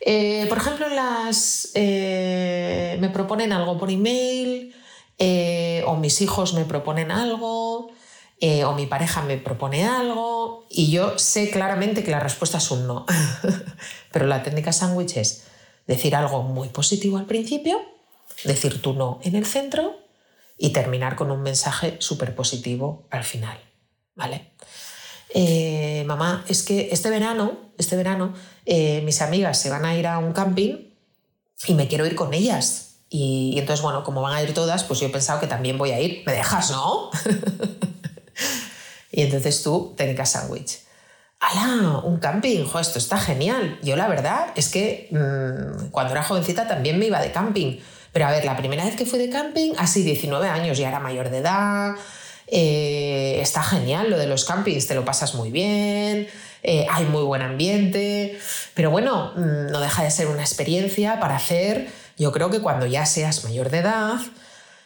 Eh, por ejemplo, las, eh, me proponen algo por email, eh, o mis hijos me proponen algo, o mi pareja me propone algo, y yo sé claramente que la respuesta es un no. Pero la técnica sándwich es decir algo muy positivo al principio, decir tu no en el centro y terminar con un mensaje súper positivo al final. ¿Vale? Eh, mamá, es que este verano, este verano, eh, mis amigas se van a ir a un camping y me quiero ir con ellas. Y, entonces, bueno, como van a ir todas, pues yo he pensado que también voy a ir. ¿Me dejas, no? y entonces tú, técnica sándwich. ¡Hala! Un camping, jo, esto está genial. Yo la verdad es que mm, cuando era jovencita también me iba de camping. Pero a ver, la primera vez que fui de camping, así 19 años, ya era mayor de edad, eh, está genial lo de los campings, te lo pasas muy bien, eh, hay muy buen ambiente, pero bueno, mm, no deja de ser una experiencia para hacer, yo creo que cuando ya seas mayor de edad,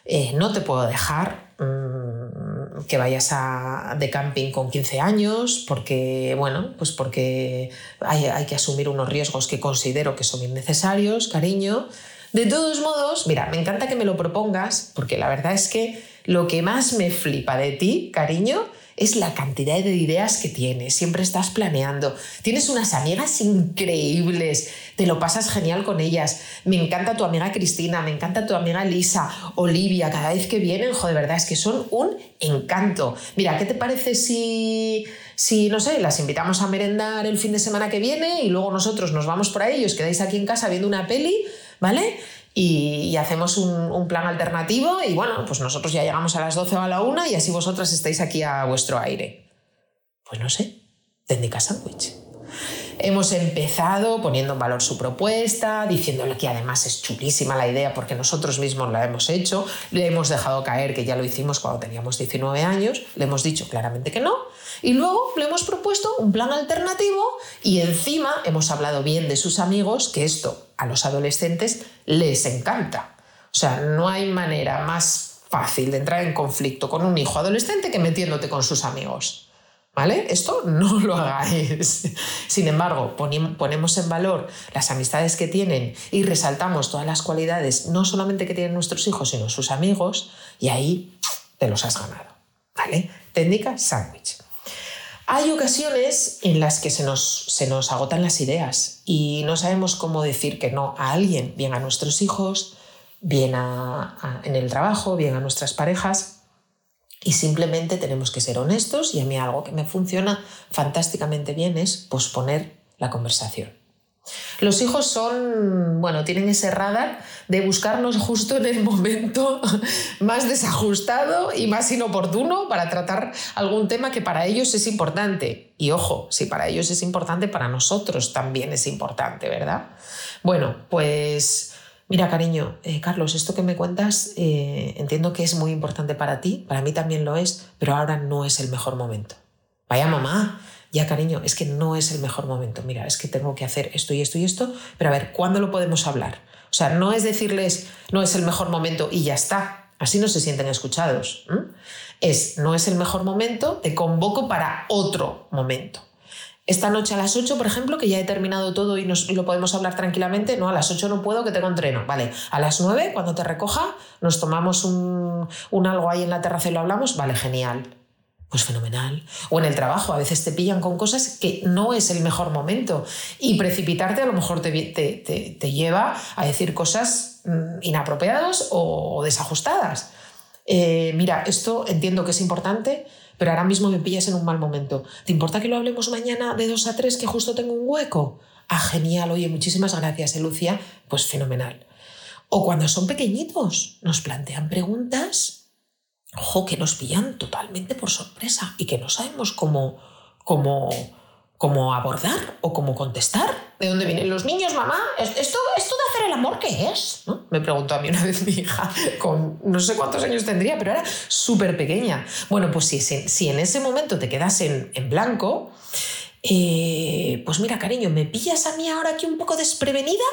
eh, no te puedo dejar mm, que vayas a, de camping con 15 años, porque, bueno, pues porque hay, hay que asumir unos riesgos que considero que son innecesarios, cariño. De todos modos, mira, me encanta que me lo propongas, porque la verdad es que lo que más me flipa de ti, cariño, es la cantidad de ideas que tienes. Siempre estás planeando. Tienes unas amigas increíbles. Te lo pasas genial con ellas. Me encanta tu amiga Cristina, me encanta tu amiga Lisa, Olivia. Cada vez que vienen, joder, de verdad, es que son un encanto. Mira, ¿qué te parece si, si, no sé, las invitamos a merendar el fin de semana que viene y luego nosotros nos vamos por ahí y os quedáis aquí en casa viendo una peli, ¿vale? y, hacemos un, plan alternativo y bueno, pues nosotros ya llegamos a las 12 o a la 1 y así vosotras estáis aquí a vuestro aire. Pues no sé, técnica sándwich. Hemos empezado poniendo en valor su propuesta, diciéndole que además es chulísima la idea porque nosotros mismos la hemos hecho, le hemos dejado caer que ya lo hicimos cuando teníamos 19 años, le hemos dicho claramente que no, y luego le hemos propuesto un plan alternativo y encima hemos hablado bien de sus amigos, que esto a los adolescentes les encanta. O sea, no hay manera más fácil de entrar en conflicto con un hijo adolescente que metiéndote con sus amigos. ¿Vale? Esto no lo hagáis. Sin embargo, ponemos en valor las amistades que tienen y resaltamos todas las cualidades, no solamente que tienen nuestros hijos, sino sus amigos, y ahí te los has ganado. ¿Vale? Técnica sándwich. Hay ocasiones en las que se nos, se nos agotan las ideas y no sabemos cómo decir que no a alguien, bien a nuestros hijos, bien en el trabajo, bien a nuestras parejas. Y simplemente tenemos que ser honestos y a mí algo que me funciona fantásticamente bien es posponer la conversación. Los hijos son, bueno, tienen ese radar de buscarnos justo en el momento más desajustado y más inoportuno para tratar algún tema que para ellos es importante. Y ojo, si para ellos es importante, para nosotros también es importante, ¿verdad? Bueno, pues mira, cariño, eh, Carlos, esto que me cuentas eh, entiendo que es muy importante para ti, para mí también lo es, pero ahora no es el mejor momento. Vaya mamá, ya cariño, es que no es el mejor momento, mira, es que tengo que hacer esto y esto y esto, pero a ver, ¿cuándo lo podemos hablar? O sea, no es decirles, no es el mejor momento y ya está, así no se sienten escuchados. Es, no es el mejor momento, te convoco para otro momento. Esta noche a las 8, por ejemplo, que ya he terminado todo y, nos, lo podemos hablar tranquilamente, no, a las 8 no puedo, que tengo entreno. Vale, a las 9, cuando te recoja, nos tomamos un, un algo ahí en la terraza y lo hablamos, vale, genial pues fenomenal. O en el trabajo, a veces te pillan con cosas que no es el mejor momento y precipitarte a lo mejor te, lleva a decir cosas mm, inapropiadas o desajustadas. Eh, mira, esto entiendo que es importante, pero ahora mismo me pillas en un mal momento. ¿Te importa que lo hablemos mañana de 2 a 3 que justo tengo un hueco? Ah, genial, oye, muchísimas gracias, ¿eh, Lucia. Pues fenomenal. O cuando son pequeñitos, nos plantean preguntas ojo, que nos pillan totalmente por sorpresa y que no sabemos cómo, cómo, cómo abordar o cómo contestar. ¿De dónde vienen los niños, mamá? ¿Esto, esto de hacer el amor qué es? Me preguntó a mí una vez mi hija, con no sé cuántos años tendría, pero era súper pequeña. Bueno, pues si, si, en ese momento te quedas en, en blanco, eh, pues mira, cariño, ¿me pillas a mí ahora aquí un poco desprevenida?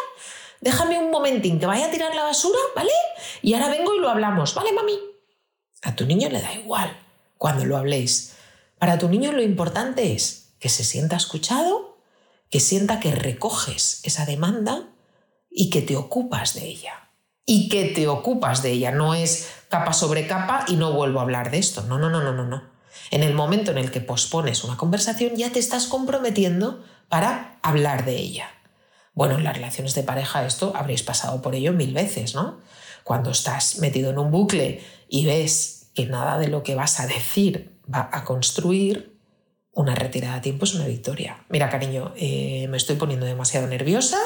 Déjame un momentín que vaya a tirar la basura, ¿vale? Y ahora vengo y lo hablamos, ¿vale, mami? A tu niño le da igual cuando lo habléis. Para tu niño lo importante es que se sienta escuchado, que sienta que recoges esa demanda y que te ocupas de ella. Y que te ocupas de ella. No es capa sobre capa y no vuelvo a hablar de esto. No, no, no, no, no, no. En el momento en el que pospones una conversación ya te estás comprometiendo para hablar de ella. Bueno, en las relaciones de pareja esto habréis pasado por ello mil veces, ¿no? Cuando estás metido en un bucle y ves que nada de lo que vas a decir va a construir, una retirada a tiempo es una victoria. Mira, cariño, eh, me estoy poniendo demasiado nerviosa,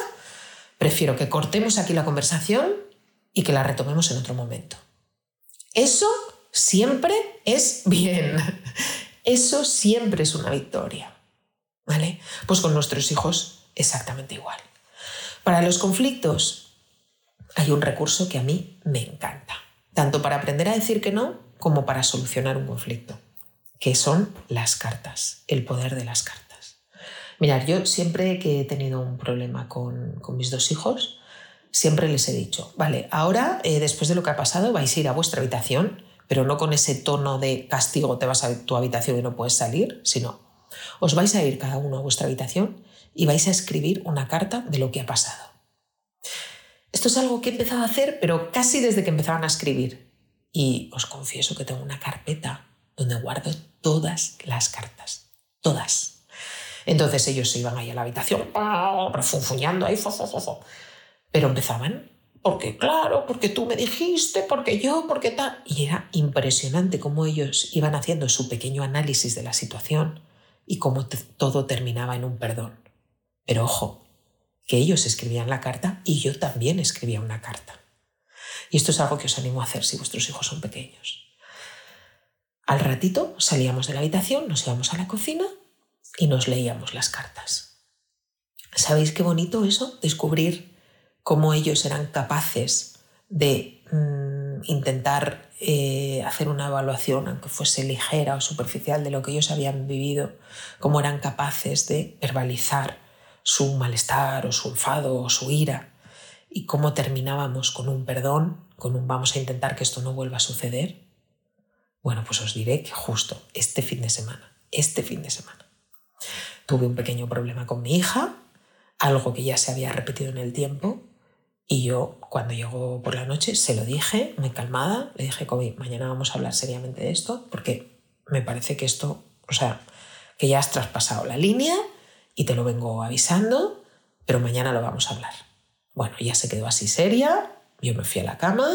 prefiero que cortemos aquí la conversación y que la retomemos en otro momento. Eso siempre es bien. Eso siempre es una victoria. ¿Vale? Pues con nuestros hijos exactamente igual. Para los conflictos hay un recurso que a mí me encanta tanto para aprender a decir que no como para solucionar un conflicto, que son las cartas, el poder de las cartas. Mirad, yo siempre que he tenido un problema con, mis dos hijos, siempre les he dicho, vale, ahora eh, después de lo que ha pasado vais a ir a vuestra habitación, pero no con ese tono de castigo te vas a tu habitación y no puedes salir, sino os vais a ir cada uno a vuestra habitación y vais a escribir una carta de lo que ha pasado. Esto es algo que he empezado a hacer, pero casi desde que empezaban a escribir. Y os confieso que tengo una carpeta donde guardo todas las cartas. Todas. Entonces ellos se iban ahí a la habitación, refunfuñando ahí, pero empezaban, porque claro, porque tú me dijiste, porque yo, porque tal. Y era impresionante cómo ellos iban haciendo su pequeño análisis de la situación y cómo todo terminaba en un perdón. Pero ojo, que ellos escribían la carta y yo también escribía una carta. Y esto es algo que os animo a hacer si vuestros hijos son pequeños. Al ratito salíamos de la habitación, nos íbamos a la cocina y nos leíamos las cartas. ¿Sabéis qué bonito eso? Descubrir cómo ellos eran capaces de mm, intentar eh, hacer una evaluación, aunque fuese ligera o superficial, de lo que ellos habían vivido, cómo eran capaces de verbalizar su malestar o su enfado o su ira y cómo terminábamos con un perdón, con un vamos a intentar que esto no vuelva a suceder. Bueno, pues os diré que justo este fin de semana, este fin de semana, tuve un pequeño problema con mi hija, algo que ya se había repetido en el tiempo, y yo cuando llegó por la noche se lo dije, muy calmada, le dije, Kobe, mañana vamos a hablar seriamente de esto, porque me parece que esto, o sea, que ya has traspasado la línea y te lo vengo avisando, pero mañana lo vamos a hablar. Bueno, ya se quedó así seria, yo me fui a la cama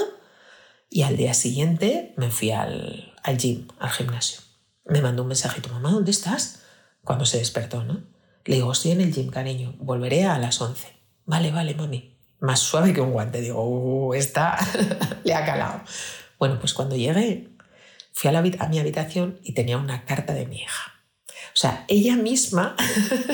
y al día siguiente me fui al, al gym, al gimnasio. Me mandó un mensajito, mamá, ¿dónde estás? Cuando se despertó, ¿no? Le digo, estoy en el gym, cariño, volveré a las 11. Vale, vale, mami. Más suave que un guante. Digo, uh, esta le ha calado. Bueno, pues cuando llegué, fui a, la, a mi habitación y tenía una carta de mi hija. O sea, ella misma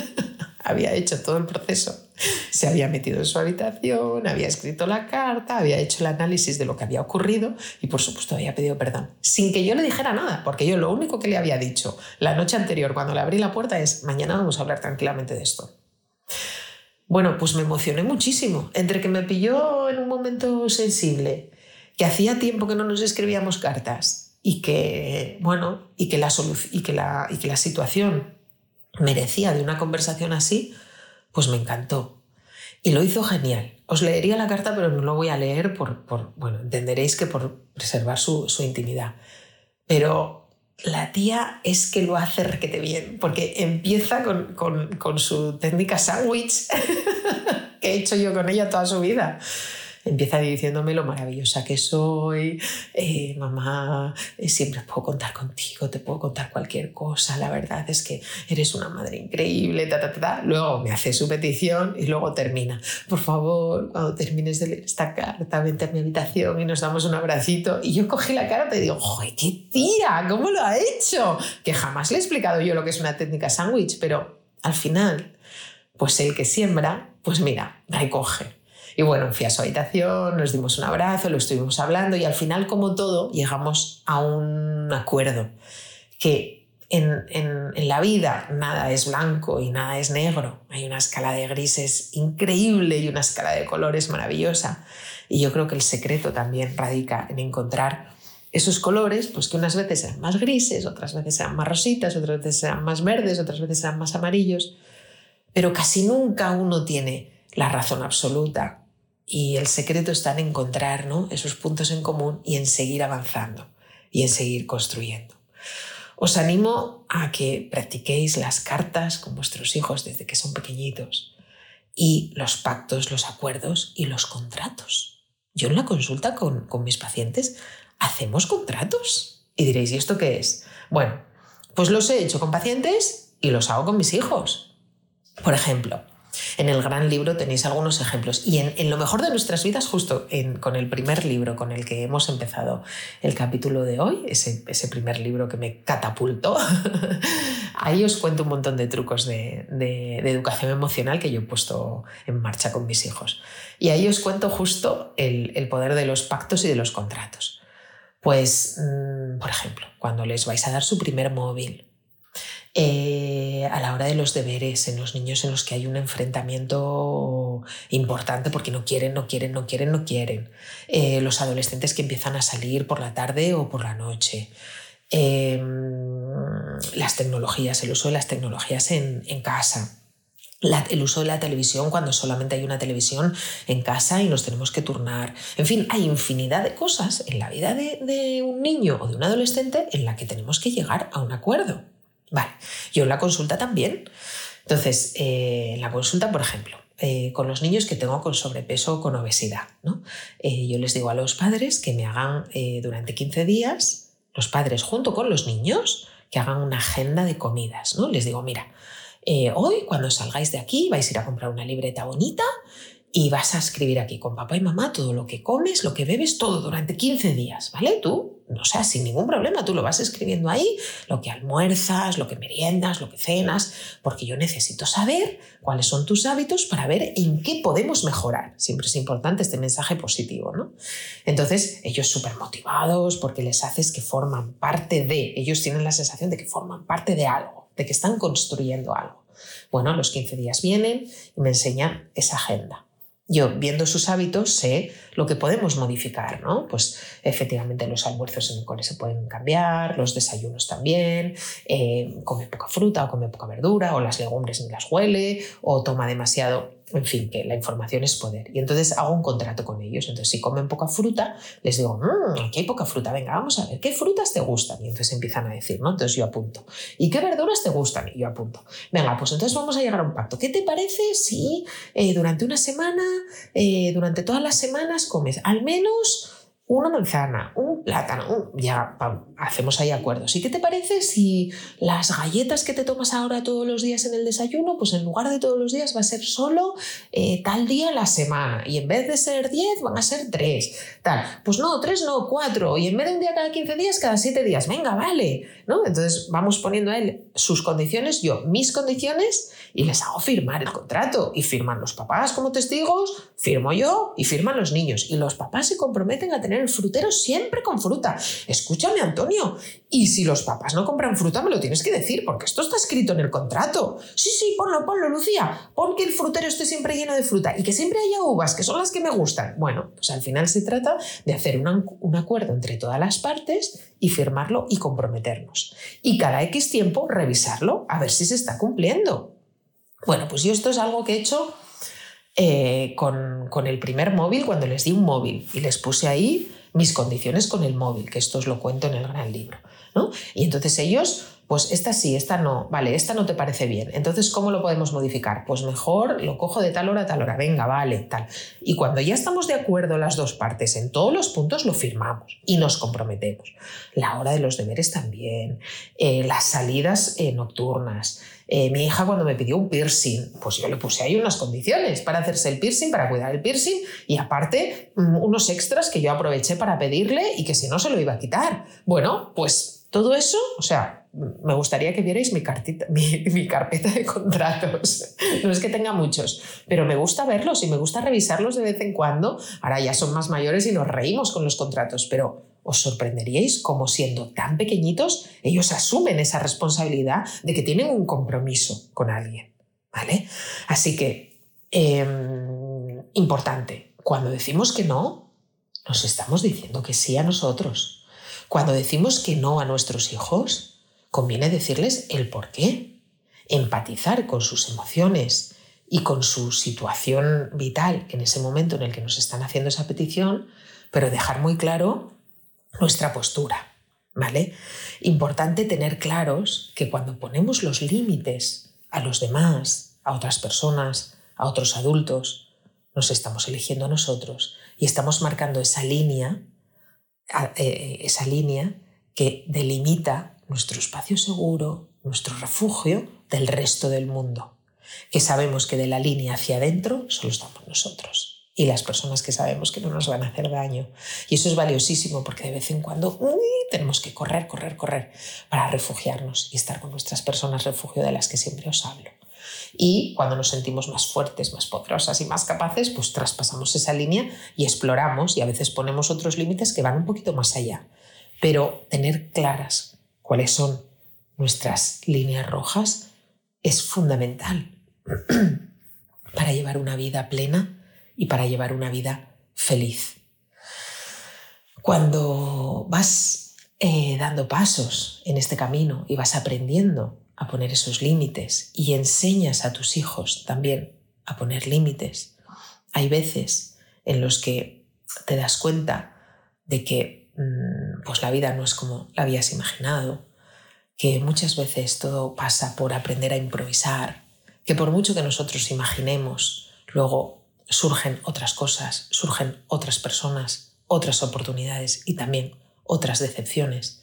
había hecho todo el proceso. Se había metido en su habitación, había escrito la carta, había hecho el análisis de lo que había ocurrido y por supuesto había pedido perdón. Sin que yo le dijera nada, porque yo lo único que le había dicho la noche anterior cuando le abrí la puerta es, mañana vamos a hablar tranquilamente de esto. Bueno, pues me emocioné muchísimo, entre que me pilló en un momento sensible, que hacía tiempo que no nos escribíamos cartas y que, bueno, y que la, y que la, y que la situación merecía de una conversación así, pues me encantó. Y lo hizo genial. Os leería la carta, pero no lo voy a leer por, por bueno, entenderéis que por preservar su, su intimidad. Pero la tía es que lo hace requete bien, porque empieza con, con, con su técnica sándwich que he hecho yo con ella toda su vida empieza diciéndome lo maravillosa que soy, eh, mamá, eh, siempre puedo contar contigo, te puedo contar cualquier cosa, la verdad es que eres una madre increíble, ta, ta, ta, Luego me hace su petición y luego termina. Por favor, cuando termines de leer esta carta, vente a mi habitación y nos damos un abracito. Y yo cogí la carta y digo, ¡joder, qué tía! ¿Cómo lo ha hecho? Que jamás le he explicado yo lo que es una técnica sándwich, pero al final, pues el que siembra, pues mira, recoge. Y bueno, fui a su habitación, nos dimos un abrazo, lo estuvimos hablando y al final, como todo, llegamos a un acuerdo que en, en, la vida nada es blanco y nada es negro. Hay una escala de grises increíble y una escala de colores maravillosa. Y yo creo que el secreto también radica en encontrar esos colores, pues que unas veces sean más grises, otras veces sean más rositas, otras veces sean más verdes, otras veces sean más amarillos, pero casi nunca uno tiene la razón absoluta y el secreto está en encontrar ¿no? esos puntos en común y en seguir avanzando y en seguir construyendo. Os animo a que practiquéis las cartas con vuestros hijos desde que son pequeñitos y los pactos, los acuerdos y los contratos. Yo en la consulta con, con mis pacientes hacemos contratos. Y diréis, ¿y esto qué es? Bueno, pues los he hecho con pacientes y los hago con mis hijos. Por ejemplo, en el gran libro tenéis algunos ejemplos. Y en, lo mejor de nuestras vidas, justo con el primer libro con el que hemos empezado el capítulo de hoy, ese, primer libro que me catapultó, ahí os cuento un montón de trucos de, educación emocional que yo he puesto en marcha con mis hijos. Y ahí os cuento justo el, poder de los pactos y de los contratos. Pues, mm, por ejemplo, cuando les vais a dar su primer móvil, eh, a la hora de los deberes, en los niños en los que hay un enfrentamiento importante porque no quieren, no quieren, no quieren, no quieren. Eh, los adolescentes que empiezan a salir por la tarde o por la noche. Em, las tecnologías, el uso de las tecnologías en, casa. el uso de la televisión cuando solamente hay una televisión en casa y nos tenemos que turnar. En fin, hay infinidad de cosas en la vida de, de un niño o de un adolescente en la que tenemos que llegar a un acuerdo. Vale, yo en la consulta también. Entonces, eh, la consulta, por ejemplo, eh, con los niños que tengo con sobrepeso o con obesidad, ¿no? Eh, yo les digo a los padres que me hagan durante 15 días, los padres junto con los niños, que hagan una agenda de comidas, ¿no? Les digo, mira, hoy cuando salgáis de aquí vais a ir a comprar una libreta bonita y vas a escribir aquí con papá y mamá todo lo que comes, lo que bebes, todo durante 15 días, ¿vale? Tú, no sea, sin ningún problema, tú lo vas escribiendo ahí, lo que almuerzas, lo que meriendas, lo que cenas, porque yo necesito saber cuáles son tus hábitos para ver en qué podemos mejorar. Siempre es importante este mensaje positivo, ¿no? Entonces, ellos súper motivados porque les haces que forman parte de, ellos tienen la sensación de que forman parte de algo, de que están construyendo algo. Bueno, los 15 días vienen y me enseñan esa agenda. Yo, viendo sus hábitos, sé lo que podemos modificar, ¿no? Pues efectivamente los almuerzos en el cole se pueden cambiar, los desayunos también, eh, come poca fruta o come poca verdura, o las legumbres ni las huele, o toma demasiado en fin, que la información es poder. Y entonces hago un contrato con ellos. Entonces, si comen poca fruta, les digo, mmm, aquí hay poca fruta, venga, vamos a ver, ¿qué frutas te gustan? Y entonces empiezan a decir, ¿no? Entonces yo apunto. ¿Y qué verduras te gustan? Y yo apunto. Venga, pues entonces vamos a llegar a un pacto. ¿Qué te parece si eh, durante una semana, eh, durante todas las semanas comes al menos una manzana, un plátano, ya hacemos ahí acuerdos. ¿Y qué te parece si las galletas que te tomas ahora todos los días en el desayuno, pues en lugar de todos los días va a ser solo eh, tal día la semana y en vez de ser 10 van a ser 3, tal. Pues no, 3 no, 4 y en vez de un día cada 15 días, cada 7 días, venga, vale, ¿no? Entonces vamos poniendo a él sus condiciones, yo mis condiciones y les hago firmar el contrato y firman los papás como testigos, firmo yo y firman los niños y los papás se comprometen a tener el frutero siempre con fruta. Escúchame, Antonio, y si los papás no compran fruta, me lo tienes que decir, porque esto está escrito en el contrato. Sí, sí, ponlo, ponlo, Lucía. Pon que el frutero esté siempre lleno de fruta y que siempre haya uvas, que son las que me gustan. Bueno, pues al final se trata de hacer un acuerdo entre todas las partes y firmarlo y comprometernos. Y cada X tiempo revisarlo a ver si se está cumpliendo. Bueno, pues yo esto es algo que he hecho eh, con, con, el primer móvil cuando les di un móvil y les puse ahí mis condiciones con el móvil, que esto os lo cuento en el gran libro. ¿No? Y entonces ellos, pues esta sí, esta no, vale, esta no te parece bien. Entonces, ¿cómo lo podemos modificar? Pues mejor lo cojo de tal hora a tal hora, venga, vale, tal. Y cuando ya estamos de acuerdo las dos partes en todos los puntos, lo firmamos y nos comprometemos. La hora de los deberes también, eh, las salidas eh, nocturnas. Eh, mi hija cuando me pidió un piercing, pues yo le puse ahí unas condiciones para hacerse el piercing, para cuidar el piercing y aparte mm, unos extras que yo aproveché para pedirle y que si no se lo iba a quitar. Bueno, pues todo eso, o sea, me gustaría que vierais mi, cartita, mi, carpeta de contratos. No es que tenga muchos, pero me gusta verlos y me gusta revisarlos de vez en cuando. Ahora ya son más mayores y nos reímos con los contratos, pero os sorprenderíais como siendo tan pequeñitos, ellos asumen esa responsabilidad de que tienen un compromiso con alguien. ¿Vale? Así que, em, importante, cuando decimos que no, nos estamos diciendo que sí a nosotros. Cuando decimos que no a nuestros hijos, conviene decirles el por qué, empatizar con sus emociones y con su situación vital en ese momento en el que nos están haciendo esa petición, pero dejar muy claro nuestra postura. ¿Vale? Importante tener claros que cuando ponemos los límites a los demás, a otras personas, a otros adultos, nos estamos eligiendo a nosotros y estamos marcando esa línea, esa línea que delimita nuestro espacio seguro, nuestro refugio del resto del mundo, que sabemos que de la línea hacia adentro solo estamos nosotros y las personas que sabemos que no nos van a hacer daño. Y eso es valiosísimo porque de vez en cuando tenemos que correr, correr, correr para refugiarnos y estar con nuestras personas refugio de las que siempre os hablo. Y cuando nos sentimos más fuertes, más poderosas y más capaces, pues traspasamos esa línea y exploramos y a veces ponemos otros límites que van un poquito más allá. Pero tener claras cuáles son nuestras líneas rojas es fundamental para llevar una vida plena y para llevar una vida feliz. Cuando vas eh, dando pasos en este camino y vas aprendiendo a poner esos límites y enseñas a tus hijos también a poner límites, hay veces en los que te das cuenta de que mm, pues la vida no es como la habías imaginado, que muchas veces todo pasa por aprender a improvisar, que por mucho que nosotros imaginemos, luego surgen otras cosas, surgen otras personas, otras oportunidades y también otras decepciones,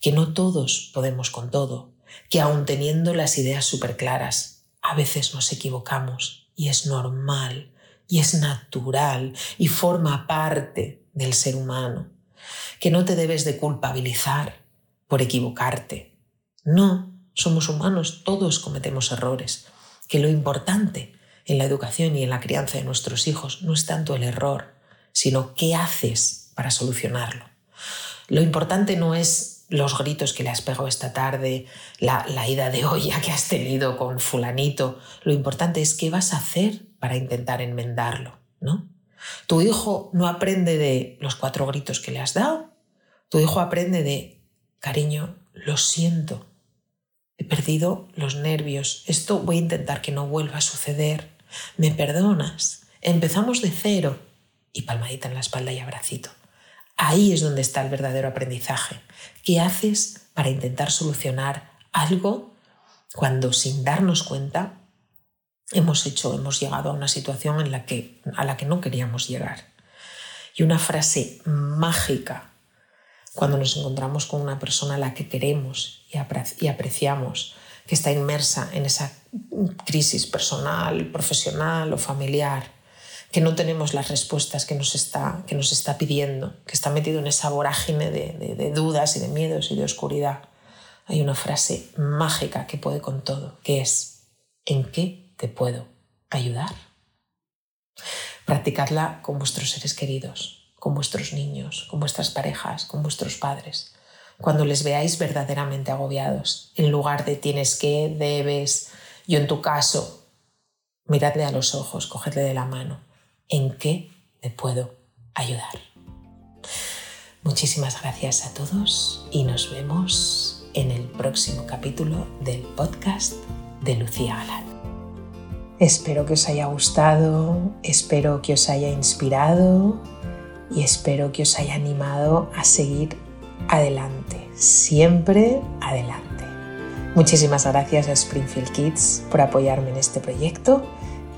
que no todos podemos con todo, que aun teniendo las ideas súper claras, a veces nos equivocamos y es normal y es natural y forma parte del ser humano, que no te debes de culpabilizar por equivocarte. No, somos humanos, todos cometemos errores, que lo importante en la educación y en la crianza de nuestros hijos no es tanto el error, sino qué haces para solucionarlo. Lo importante no es los gritos que le has pegado esta tarde, la, ida de olla que has tenido con fulanito. Lo importante es qué vas a hacer para intentar enmendarlo, ¿no? Tu hijo no aprende de los cuatro gritos que le has dado. Tu hijo aprende de, cariño, lo siento, he perdido los nervios, esto voy a intentar que no vuelva a suceder ¿Me perdonas? Empezamos de cero y palmadita en la espalda y abracito. Ahí es donde está el verdadero aprendizaje. ¿Qué haces para intentar solucionar algo cuando sin darnos cuenta hemos hecho, hemos llegado a una situación en la que, a la que no queríamos llegar? Y una frase mágica cuando nos encontramos con una persona a la que queremos y apreciamos, que está inmersa en esa crisis personal, profesional o familiar, que no tenemos las respuestas que nos está, que nos está pidiendo, que está metido en esa vorágine de, de dudas y de miedos y de oscuridad. Hay una frase mágica que puede con todo, que es, ¿en qué te puedo ayudar? Practicadla con vuestros seres queridos, con vuestros niños, con vuestras parejas, con vuestros padres. Cuando les veáis verdaderamente agobiados, en lugar de tienes que, debes, yo en tu caso, miradle a los ojos, cogedle de la mano. ¿En qué me puedo ayudar? Muchísimas gracias a todos y nos vemos en el próximo capítulo del podcast de Lucía Galán. Espero que os haya gustado, espero que os haya inspirado y espero que os haya animado a seguir adelante, siempre adelante. Muchísimas gracias a Springfield Kids por apoyarme en este proyecto